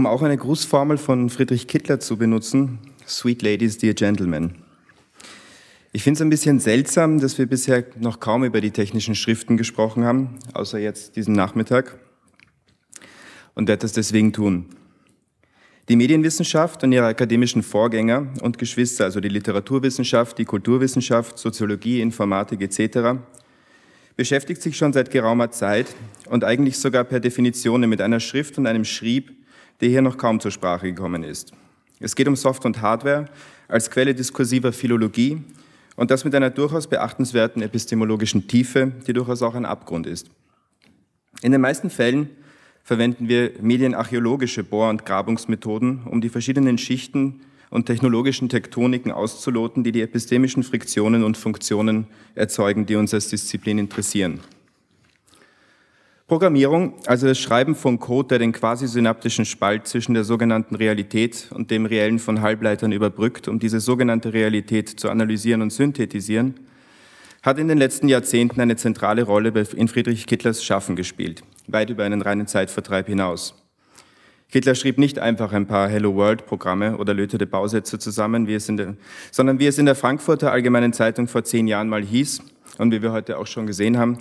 Um auch eine Grußformel von Friedrich Kittler zu benutzen, Sweet Ladies, Dear Gentlemen. Ich finde es ein bisschen seltsam, dass wir bisher noch kaum über die technischen Schriften gesprochen haben, außer jetzt diesen Nachmittag, und werde das deswegen tun. Die Medienwissenschaft und ihre akademischen Vorgänger und Geschwister, also die Literaturwissenschaft, die Kulturwissenschaft, Soziologie, Informatik etc., beschäftigt sich schon seit geraumer Zeit und eigentlich sogar per Definition mit einer Schrift und einem Schrieb, der hier noch kaum zur Sprache gekommen ist. Es geht um Soft- und Hardware als Quelle diskursiver Philologie und das mit einer durchaus beachtenswerten epistemologischen Tiefe, die durchaus auch ein Abgrund ist. In den meisten Fällen verwenden wir medienarchäologische Bohr- und Grabungsmethoden, um die verschiedenen Schichten und technologischen Tektoniken auszuloten, die die epistemischen Friktionen und Funktionen erzeugen, die uns als Disziplin interessieren. Programmierung, also das Schreiben von Code, der den quasi synaptischen Spalt zwischen der sogenannten Realität und dem Reellen von Halbleitern überbrückt, um diese sogenannte Realität zu analysieren und synthetisieren, hat in den letzten Jahrzehnten eine zentrale Rolle in Friedrich Kittlers Schaffen gespielt, weit über einen reinen Zeitvertreib hinaus. Hitler schrieb nicht einfach ein paar Hello World Programme oder lötete Bausätze zusammen, wie es in der, sondern wie es in der Frankfurter Allgemeinen Zeitung vor zehn Jahren mal hieß und wie wir heute auch schon gesehen haben,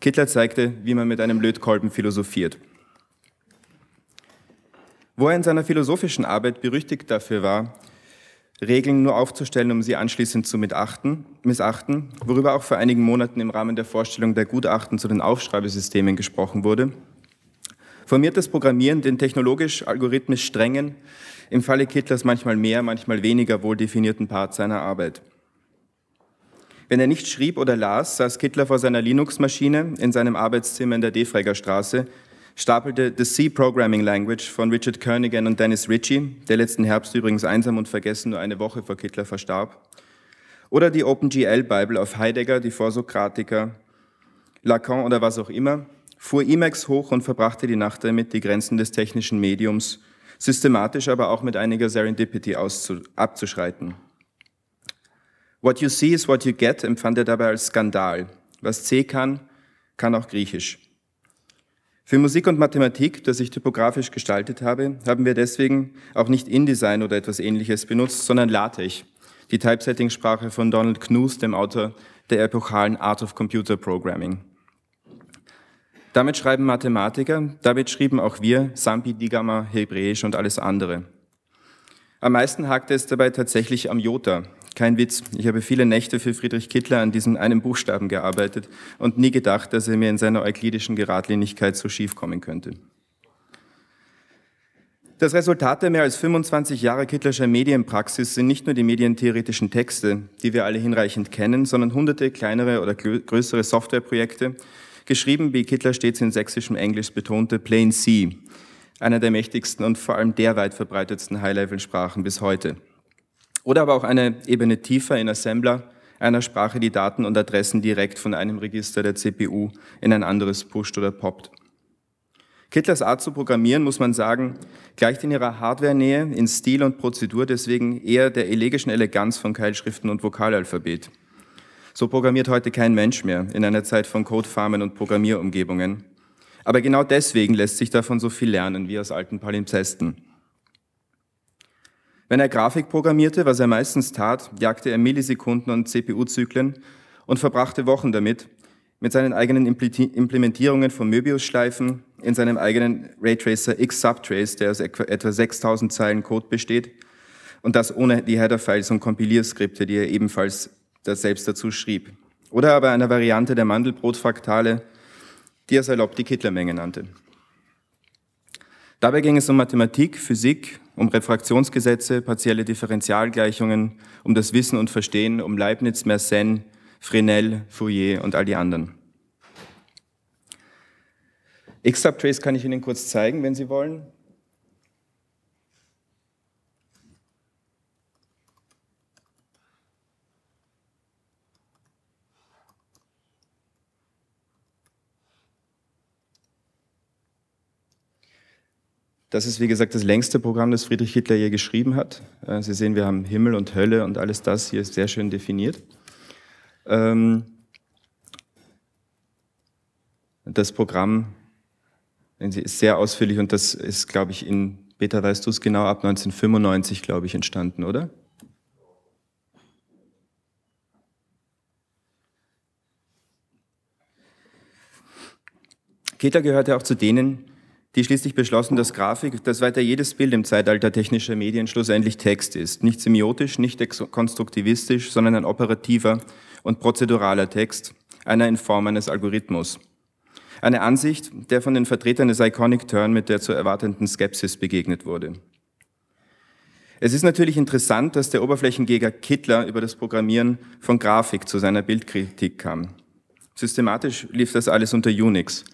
Kittler zeigte, wie man mit einem Lötkolben philosophiert. Wo er in seiner philosophischen Arbeit berüchtigt dafür war, Regeln nur aufzustellen, um sie anschließend zu missachten, worüber auch vor einigen Monaten im Rahmen der Vorstellung der Gutachten zu den Aufschreibesystemen gesprochen wurde, formiert das Programmieren den technologisch-algorithmisch strengen, im Falle Kittlers manchmal mehr, manchmal weniger wohl definierten Part seiner Arbeit. Wenn er nicht schrieb oder las, saß Kittler vor seiner Linux-Maschine in seinem Arbeitszimmer in der Defräger Straße, stapelte The C Programming Language von Richard Kernighan und Dennis Ritchie, der letzten Herbst übrigens einsam und vergessen nur eine Woche vor Kittler verstarb, oder die OpenGL-Bible auf Heidegger, die Vorsokratiker, Lacan oder was auch immer, fuhr Emacs hoch und verbrachte die Nacht damit, die Grenzen des technischen Mediums systematisch, aber auch mit einiger Serendipity abzuschreiten. What you see is what you get empfand er dabei als Skandal. Was C kann, kann auch Griechisch. Für Musik und Mathematik, das ich typografisch gestaltet habe, haben wir deswegen auch nicht InDesign oder etwas ähnliches benutzt, sondern LaTeX, die Typesetting-Sprache von Donald Knuth, dem Autor der epochalen Art of Computer Programming. Damit schreiben Mathematiker, damit schrieben auch wir Sampi, Digama, Hebräisch und alles andere. Am meisten hakte es dabei tatsächlich am Jota, kein Witz. Ich habe viele Nächte für Friedrich Kittler an diesem einen Buchstaben gearbeitet und nie gedacht, dass er mir in seiner euklidischen Geradlinigkeit so schief kommen könnte. Das Resultat der mehr als 25 Jahre Kittlerscher Medienpraxis sind nicht nur die medientheoretischen Texte, die wir alle hinreichend kennen, sondern hunderte kleinere oder größere Softwareprojekte, geschrieben, wie Kittler stets in sächsischem Englisch betonte, Plain C, einer der mächtigsten und vor allem der weit verbreitetsten High-Level-Sprachen bis heute. Oder aber auch eine Ebene tiefer in Assembler, einer Sprache, die Daten und Adressen direkt von einem Register der CPU in ein anderes pusht oder poppt. Kittlers Art zu programmieren, muss man sagen, gleicht in ihrer Hardware-Nähe, in Stil und Prozedur deswegen eher der elegischen Eleganz von Keilschriften und Vokalalphabet. So programmiert heute kein Mensch mehr in einer Zeit von Codefarmen und Programmierumgebungen. Aber genau deswegen lässt sich davon so viel lernen wie aus alten Palimpsesten. Wenn er Grafik programmierte, was er meistens tat, jagte er Millisekunden und CPU-Zyklen und verbrachte Wochen damit, mit seinen eigenen Implementierungen von Möbius-Schleifen in seinem eigenen Raytracer X-Subtrace, der aus etwa 6000 Zeilen Code besteht, und das ohne die Header-Files und Kompilierskripte, die er ebenfalls selbst dazu schrieb. Oder aber einer Variante der Mandelbrotfraktale, die er salopp die Kittlermenge nannte. Dabei ging es um Mathematik, Physik, um Refraktionsgesetze, partielle Differentialgleichungen, um das Wissen und Verstehen, um Leibniz, Mersenne, Fresnel, Fourier und all die anderen. X-Subtrace kann ich Ihnen kurz zeigen, wenn Sie wollen. Das ist, wie gesagt, das längste Programm, das Friedrich Hitler je geschrieben hat. Äh, Sie sehen, wir haben Himmel und Hölle und alles das hier ist sehr schön definiert. Ähm, das Programm ist sehr ausführlich und das ist, glaube ich, in Peter, weißt du es genau, ab 1995, glaube ich, entstanden, oder? Keter gehörte auch zu denen, die schließlich beschlossen, dass Grafik, dass weiter jedes Bild im Zeitalter technischer Medien schlussendlich Text ist. Nicht semiotisch, nicht konstruktivistisch, sondern ein operativer und prozeduraler Text, einer in Form eines Algorithmus. Eine Ansicht, der von den Vertretern des Iconic Turn mit der zu erwartenden Skepsis begegnet wurde. Es ist natürlich interessant, dass der Oberflächengeger Kittler über das Programmieren von Grafik zu seiner Bildkritik kam. Systematisch lief das alles unter Unix,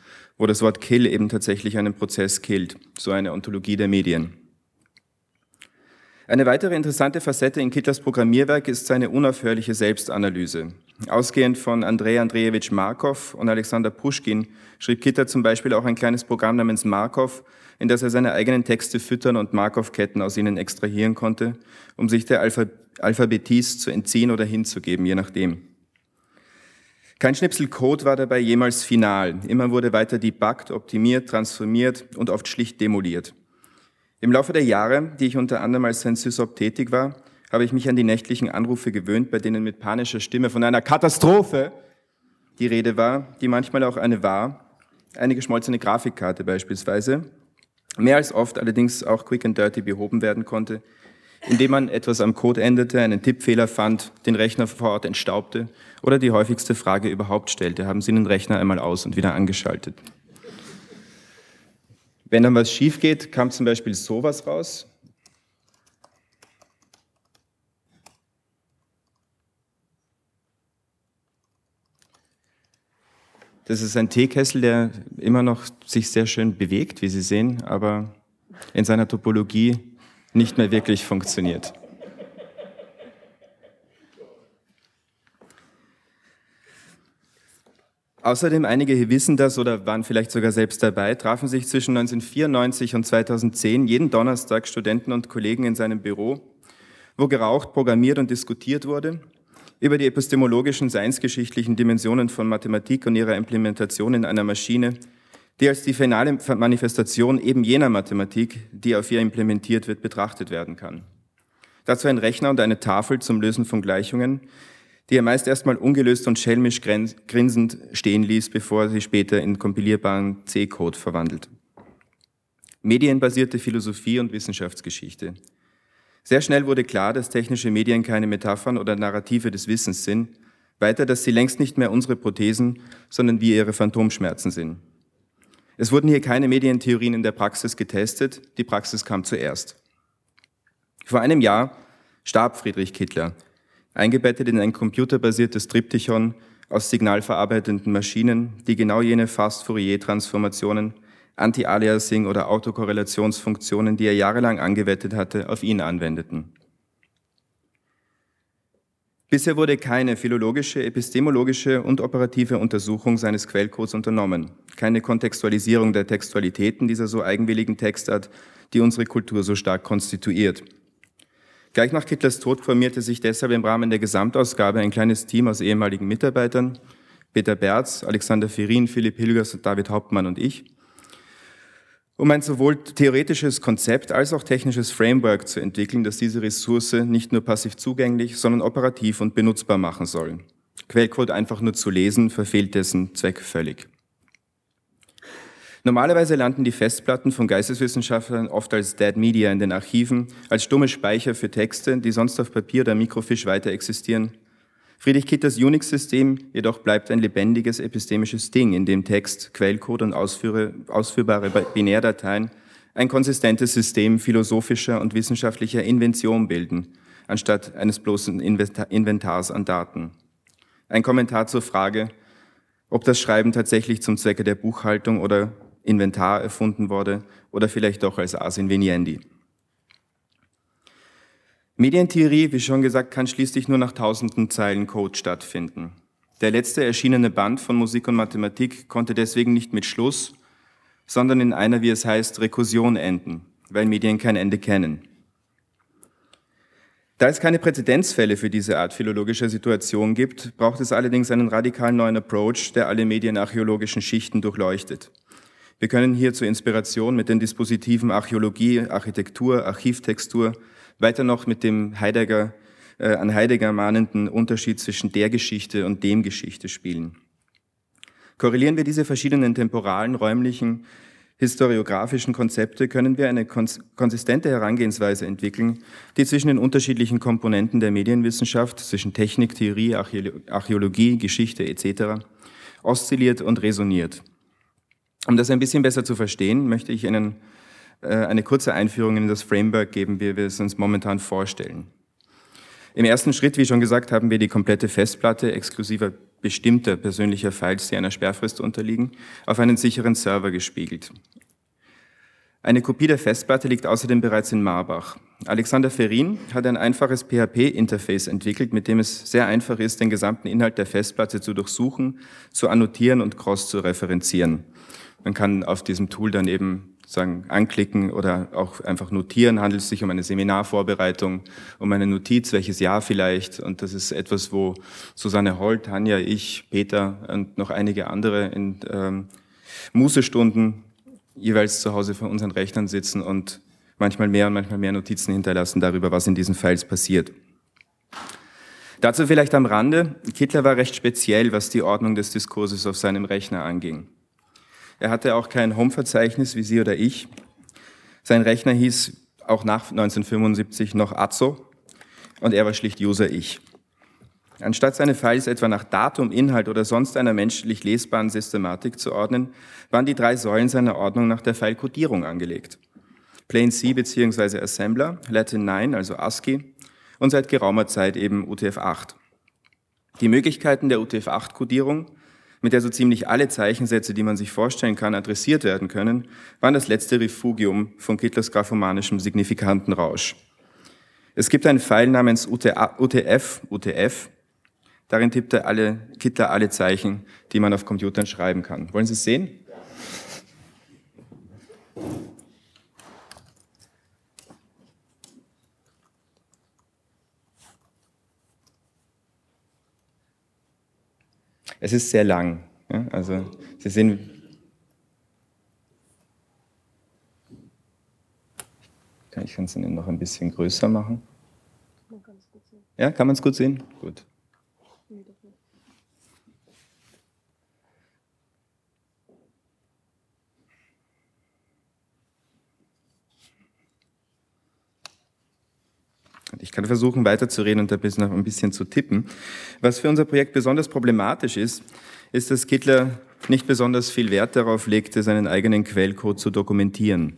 wo das Wort Kill eben tatsächlich einen Prozess killt, so eine Ontologie der Medien. Eine weitere interessante Facette in Kittlers Programmierwerk ist seine unaufhörliche Selbstanalyse. Ausgehend von Andrei Andrejewitsch Markov und Alexander Puschkin schrieb Kittler zum Beispiel auch ein kleines Programm namens Markov, in das er seine eigenen Texte füttern und Markov-Ketten aus ihnen extrahieren konnte, um sich der Alpha Alphabetis zu entziehen oder hinzugeben, je nachdem. Kein Schnipsel Code war dabei jemals final. Immer wurde weiter debuggt, optimiert, transformiert und oft schlicht demoliert. Im Laufe der Jahre, die ich unter anderem als sein Sysop tätig war, habe ich mich an die nächtlichen Anrufe gewöhnt, bei denen mit panischer Stimme von einer Katastrophe die Rede war, die manchmal auch eine war, eine geschmolzene Grafikkarte beispielsweise, mehr als oft allerdings auch quick and dirty behoben werden konnte, indem man etwas am Code änderte, einen Tippfehler fand, den Rechner vor Ort entstaubte oder die häufigste Frage überhaupt stellte, haben Sie den Rechner einmal aus und wieder angeschaltet. Wenn dann was schief geht, kam zum Beispiel sowas raus. Das ist ein Teekessel, der immer noch sich sehr schön bewegt, wie Sie sehen, aber in seiner Topologie nicht mehr wirklich funktioniert. Außerdem, einige wissen das oder waren vielleicht sogar selbst dabei, trafen sich zwischen 1994 und 2010 jeden Donnerstag Studenten und Kollegen in seinem Büro, wo geraucht, programmiert und diskutiert wurde über die epistemologischen, seinsgeschichtlichen Dimensionen von Mathematik und ihrer Implementation in einer Maschine, die als die finale Manifestation eben jener Mathematik, die auf ihr implementiert wird, betrachtet werden kann. Dazu ein Rechner und eine Tafel zum Lösen von Gleichungen, die er meist erstmal ungelöst und schelmisch grinsend stehen ließ, bevor er sie später in kompilierbaren C-Code verwandelt. Medienbasierte Philosophie und Wissenschaftsgeschichte. Sehr schnell wurde klar, dass technische Medien keine Metaphern oder Narrative des Wissens sind, weiter, dass sie längst nicht mehr unsere Prothesen, sondern wie ihre Phantomschmerzen sind. Es wurden hier keine Medientheorien in der Praxis getestet, die Praxis kam zuerst. Vor einem Jahr starb Friedrich Kittler, eingebettet in ein computerbasiertes Triptychon aus signalverarbeitenden Maschinen, die genau jene Fast-Fourier-Transformationen, Anti-Aliasing oder Autokorrelationsfunktionen, die er jahrelang angewettet hatte, auf ihn anwendeten. Bisher wurde keine philologische, epistemologische und operative Untersuchung seines Quellcodes unternommen, keine Kontextualisierung der Textualitäten dieser so eigenwilligen Textart, die unsere Kultur so stark konstituiert. Gleich nach Kittlers Tod formierte sich deshalb im Rahmen der Gesamtausgabe ein kleines Team aus ehemaligen Mitarbeitern, Peter Berz, Alexander Ferin, Philipp Hilgers, David Hauptmann und ich, um ein sowohl theoretisches Konzept als auch technisches Framework zu entwickeln, das diese Ressource nicht nur passiv zugänglich, sondern operativ und benutzbar machen soll. Quellcode einfach nur zu lesen, verfehlt dessen Zweck völlig. Normalerweise landen die Festplatten von Geisteswissenschaftlern oft als Dead Media in den Archiven, als stumme Speicher für Texte, die sonst auf Papier oder Mikrofisch weiter existieren. Friedrich Kitters Unix-System jedoch bleibt ein lebendiges epistemisches Ding, in dem Text, Quellcode und ausführbare Binärdateien ein konsistentes System philosophischer und wissenschaftlicher Invention bilden, anstatt eines bloßen Inventars an Daten. Ein Kommentar zur Frage, ob das Schreiben tatsächlich zum Zwecke der Buchhaltung oder Inventar erfunden wurde oder vielleicht doch als Ars Inveniendi. Medientheorie, wie schon gesagt, kann schließlich nur nach tausenden Zeilen Code stattfinden. Der letzte erschienene Band von Musik und Mathematik konnte deswegen nicht mit Schluss, sondern in einer, wie es heißt, Rekursion enden, weil Medien kein Ende kennen. Da es keine Präzedenzfälle für diese Art philologischer Situation gibt, braucht es allerdings einen radikal neuen Approach, der alle medienarchäologischen Schichten durchleuchtet. Wir können hier zur Inspiration mit den Dispositiven Archäologie, Architektur, Archivtextur, weiter noch mit dem Heidegger, äh, an Heidegger mahnenden Unterschied zwischen der Geschichte und dem Geschichte spielen. Korrelieren wir diese verschiedenen temporalen, räumlichen, historiografischen Konzepte können wir eine konsistente Herangehensweise entwickeln, die zwischen den unterschiedlichen Komponenten der Medienwissenschaft, zwischen Technik, Theorie, Archäologie, Geschichte etc. oszilliert und resoniert. Um das ein bisschen besser zu verstehen, möchte ich Ihnen eine kurze Einführung in das Framework geben, wie wir es uns momentan vorstellen. Im ersten Schritt, wie schon gesagt, haben wir die komplette Festplatte exklusiver bestimmter persönlicher Files, die einer Sperrfrist unterliegen, auf einen sicheren Server gespiegelt. Eine Kopie der Festplatte liegt außerdem bereits in Marbach. Alexander Ferin hat ein einfaches PHP-Interface entwickelt, mit dem es sehr einfach ist, den gesamten Inhalt der Festplatte zu durchsuchen, zu annotieren und cross zu referenzieren. Man kann auf diesem Tool dann eben sagen, anklicken oder auch einfach notieren. Handelt es sich um eine Seminarvorbereitung, um eine Notiz, welches Jahr vielleicht. Und das ist etwas, wo Susanne Holl, Tanja, ich, Peter und noch einige andere in ähm, Mußestunden jeweils zu Hause vor unseren Rechnern sitzen und manchmal mehr und manchmal mehr Notizen hinterlassen darüber, was in diesen Files passiert. Dazu vielleicht am Rande, Kittler war recht speziell, was die Ordnung des Diskurses auf seinem Rechner anging. Er hatte auch kein Home-Verzeichnis wie Sie oder ich. Sein Rechner hieß auch nach 1975 noch Azzo und er war schlicht User Ich. Anstatt seine Files etwa nach Datum, Inhalt oder sonst einer menschlich lesbaren Systematik zu ordnen, waren die drei Säulen seiner Ordnung nach der File-Codierung angelegt. Plain C bzw. Assembler, Latin 9, also ASCII, und seit geraumer Zeit eben UTF-8. Die Möglichkeiten der UTF-8-Codierung mit der so ziemlich alle Zeichensätze, die man sich vorstellen kann, adressiert werden können, waren das letzte Refugium von Kittlers graphomanischem signifikanten Rausch. Es gibt einen Pfeil namens UTF, UTF, darin tippt er alle, Kittler alle Zeichen, die man auf Computern schreiben kann. Wollen Sie es sehen? Es ist sehr lang. Ja, also Sie sehen, ich kann es noch ein bisschen größer machen. Ja, kann man es gut sehen? Gut. Ich kann versuchen, weiterzureden und ein bisschen, ein bisschen zu tippen. Was für unser Projekt besonders problematisch ist, ist, dass Kittler nicht besonders viel Wert darauf legte, seinen eigenen Quellcode zu dokumentieren.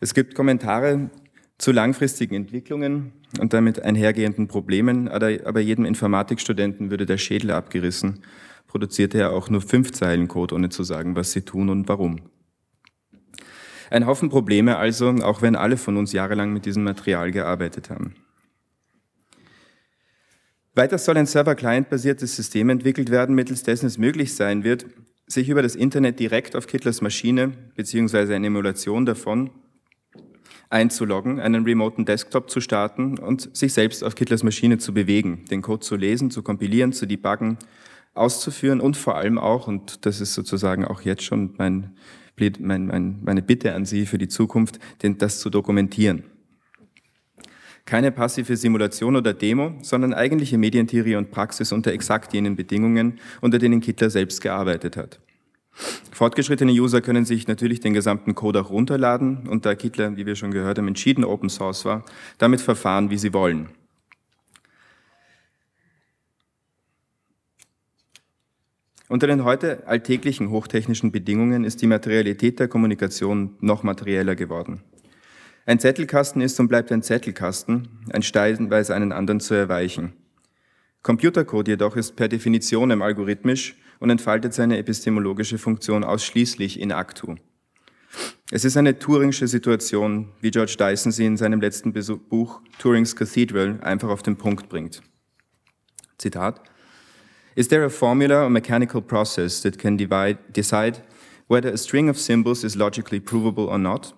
Es gibt Kommentare zu langfristigen Entwicklungen und damit einhergehenden Problemen, aber jedem Informatikstudenten würde der Schädel abgerissen, produzierte er auch nur fünf Zeilen Code, ohne zu sagen, was sie tun und warum. Ein Haufen Probleme also, auch wenn alle von uns jahrelang mit diesem Material gearbeitet haben. Weiter soll ein Server-Client-basiertes System entwickelt werden, mittels dessen es möglich sein wird, sich über das Internet direkt auf Kittlers Maschine beziehungsweise eine Emulation davon einzuloggen, einen remoten Desktop zu starten und sich selbst auf Kittlers Maschine zu bewegen, den Code zu lesen, zu kompilieren, zu debuggen, auszuführen und vor allem auch, und das ist sozusagen auch jetzt schon mein mein, mein, meine Bitte an Sie für die Zukunft, denn das zu dokumentieren. Keine passive Simulation oder Demo, sondern eigentliche Medientheorie und Praxis unter exakt jenen Bedingungen, unter denen Kittler selbst gearbeitet hat. Fortgeschrittene User können sich natürlich den gesamten Code auch runterladen und da Kittler, wie wir schon gehört haben, entschieden Open Source war, damit verfahren, wie sie wollen. Unter den heute alltäglichen hochtechnischen Bedingungen ist die Materialität der Kommunikation noch materieller geworden. Ein Zettelkasten ist und bleibt ein Zettelkasten, ein stellenweise einen anderen zu erweichen. Computercode jedoch ist per Definition algorithmisch und entfaltet seine epistemologische Funktion ausschließlich in actu. Es ist eine Turingsche Situation, wie George Dyson sie in seinem letzten Buch Turing's Cathedral einfach auf den Punkt bringt. Zitat Is there a formula or mechanical process that can divide, decide whether a string of symbols is logically provable or not?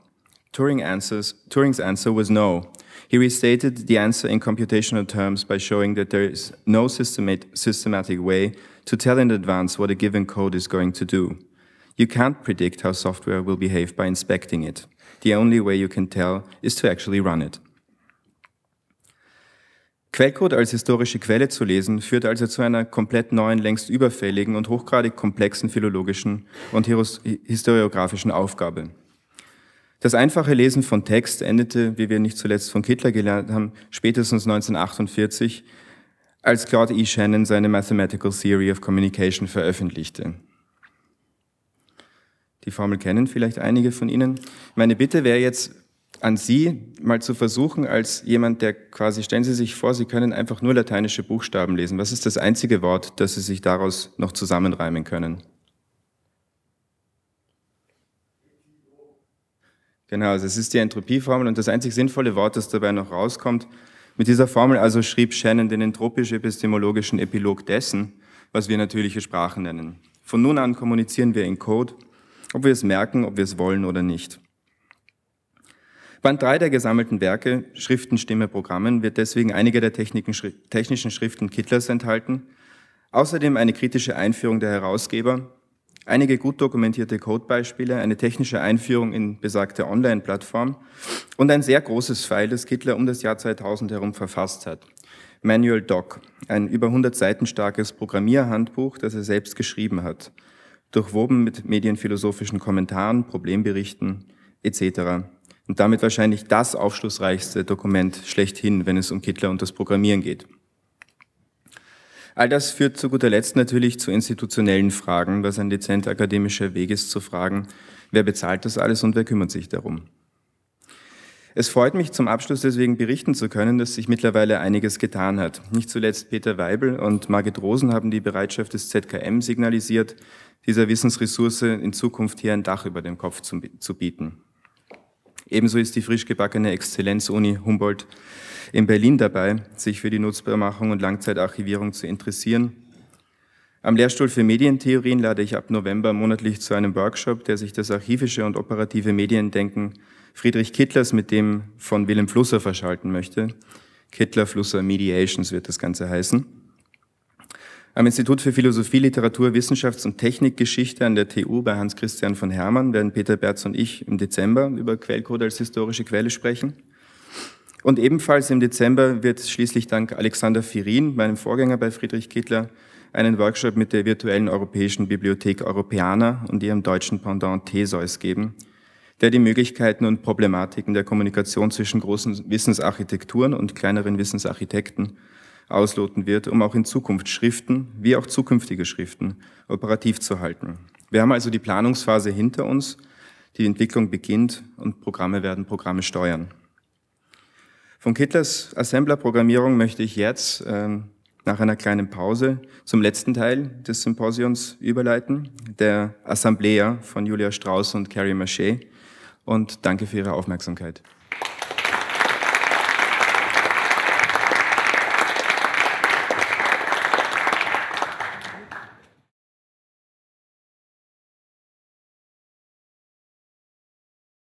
Turing answers, Turing's answer was no. He restated the answer in computational terms by showing that there is no systematic way to tell in advance what a given code is going to do. You can't predict how software will behave by inspecting it. The only way you can tell is to actually run it. Quellcode als historische Quelle zu lesen, führt also zu einer komplett neuen, längst überfälligen und hochgradig komplexen philologischen und historiografischen Aufgabe. Das einfache Lesen von Text endete, wie wir nicht zuletzt von Kittler gelernt haben, spätestens 1948, als Claude E. Shannon seine Mathematical Theory of Communication veröffentlichte. Die Formel kennen vielleicht einige von Ihnen. Meine Bitte wäre jetzt, an Sie mal zu versuchen, als jemand, der quasi, stellen Sie sich vor, Sie können einfach nur lateinische Buchstaben lesen. Was ist das einzige Wort, das Sie sich daraus noch zusammenreimen können? Genau, also es ist die Entropieformel und das einzig sinnvolle Wort, das dabei noch rauskommt. Mit dieser Formel also schrieb Shannon den entropisch-epistemologischen Epilog dessen, was wir natürliche Sprachen nennen. Von nun an kommunizieren wir in Code, ob wir es merken, ob wir es wollen oder nicht. Band 3 der gesammelten Werke, Schriften, Stimme, Programmen, wird deswegen einige der technischen Schriften Kittlers enthalten, außerdem eine kritische Einführung der Herausgeber, einige gut dokumentierte Codebeispiele, eine technische Einführung in besagte Online-Plattform und ein sehr großes File, das Kittler um das Jahr 2000 herum verfasst hat. Manual Doc, ein über 100 Seiten starkes Programmierhandbuch, das er selbst geschrieben hat, durchwoben mit medienphilosophischen Kommentaren, Problemberichten etc und damit wahrscheinlich das aufschlussreichste Dokument schlechthin, wenn es um Kittler und das Programmieren geht. All das führt zu guter Letzt natürlich zu institutionellen Fragen, was ein dezent akademischer Weg ist, zu fragen, wer bezahlt das alles und wer kümmert sich darum. Es freut mich zum Abschluss deswegen berichten zu können, dass sich mittlerweile einiges getan hat. Nicht zuletzt Peter Weibel und Margit Rosen haben die Bereitschaft des ZKM signalisiert, dieser Wissensressource in Zukunft hier ein Dach über dem Kopf zu, zu bieten. Ebenso ist die frisch gebackene Exzellenz-Uni Humboldt in Berlin dabei, sich für die Nutzbarmachung und Langzeitarchivierung zu interessieren. Am Lehrstuhl für Medientheorien lade ich ab November monatlich zu einem Workshop, der sich das archivische und operative Mediendenken Friedrich Kittlers mit dem von Willem Flusser verschalten möchte. Kittler-Flusser Mediations wird das Ganze heißen. Am Institut für Philosophie, Literatur, Wissenschafts- und Technikgeschichte an der TU bei Hans-Christian von Hermann werden Peter Berz und ich im Dezember über Quellcode als historische Quelle sprechen. Und ebenfalls im Dezember wird schließlich dank Alexander Firin, meinem Vorgänger bei Friedrich Kittler, einen Workshop mit der virtuellen Europäischen Bibliothek Europäana und ihrem deutschen Pendant Theseus geben, der die Möglichkeiten und Problematiken der Kommunikation zwischen großen Wissensarchitekturen und kleineren Wissensarchitekten ausloten wird, um auch in Zukunft Schriften wie auch zukünftige Schriften operativ zu halten. Wir haben also die Planungsphase hinter uns, die Entwicklung beginnt und Programme werden Programme steuern. Von Kittlers Assembler-Programmierung möchte ich jetzt äh, nach einer kleinen Pause zum letzten Teil des Symposions überleiten, der Assemblea von Julia Strauss und Carrie Maché. Und danke für Ihre Aufmerksamkeit.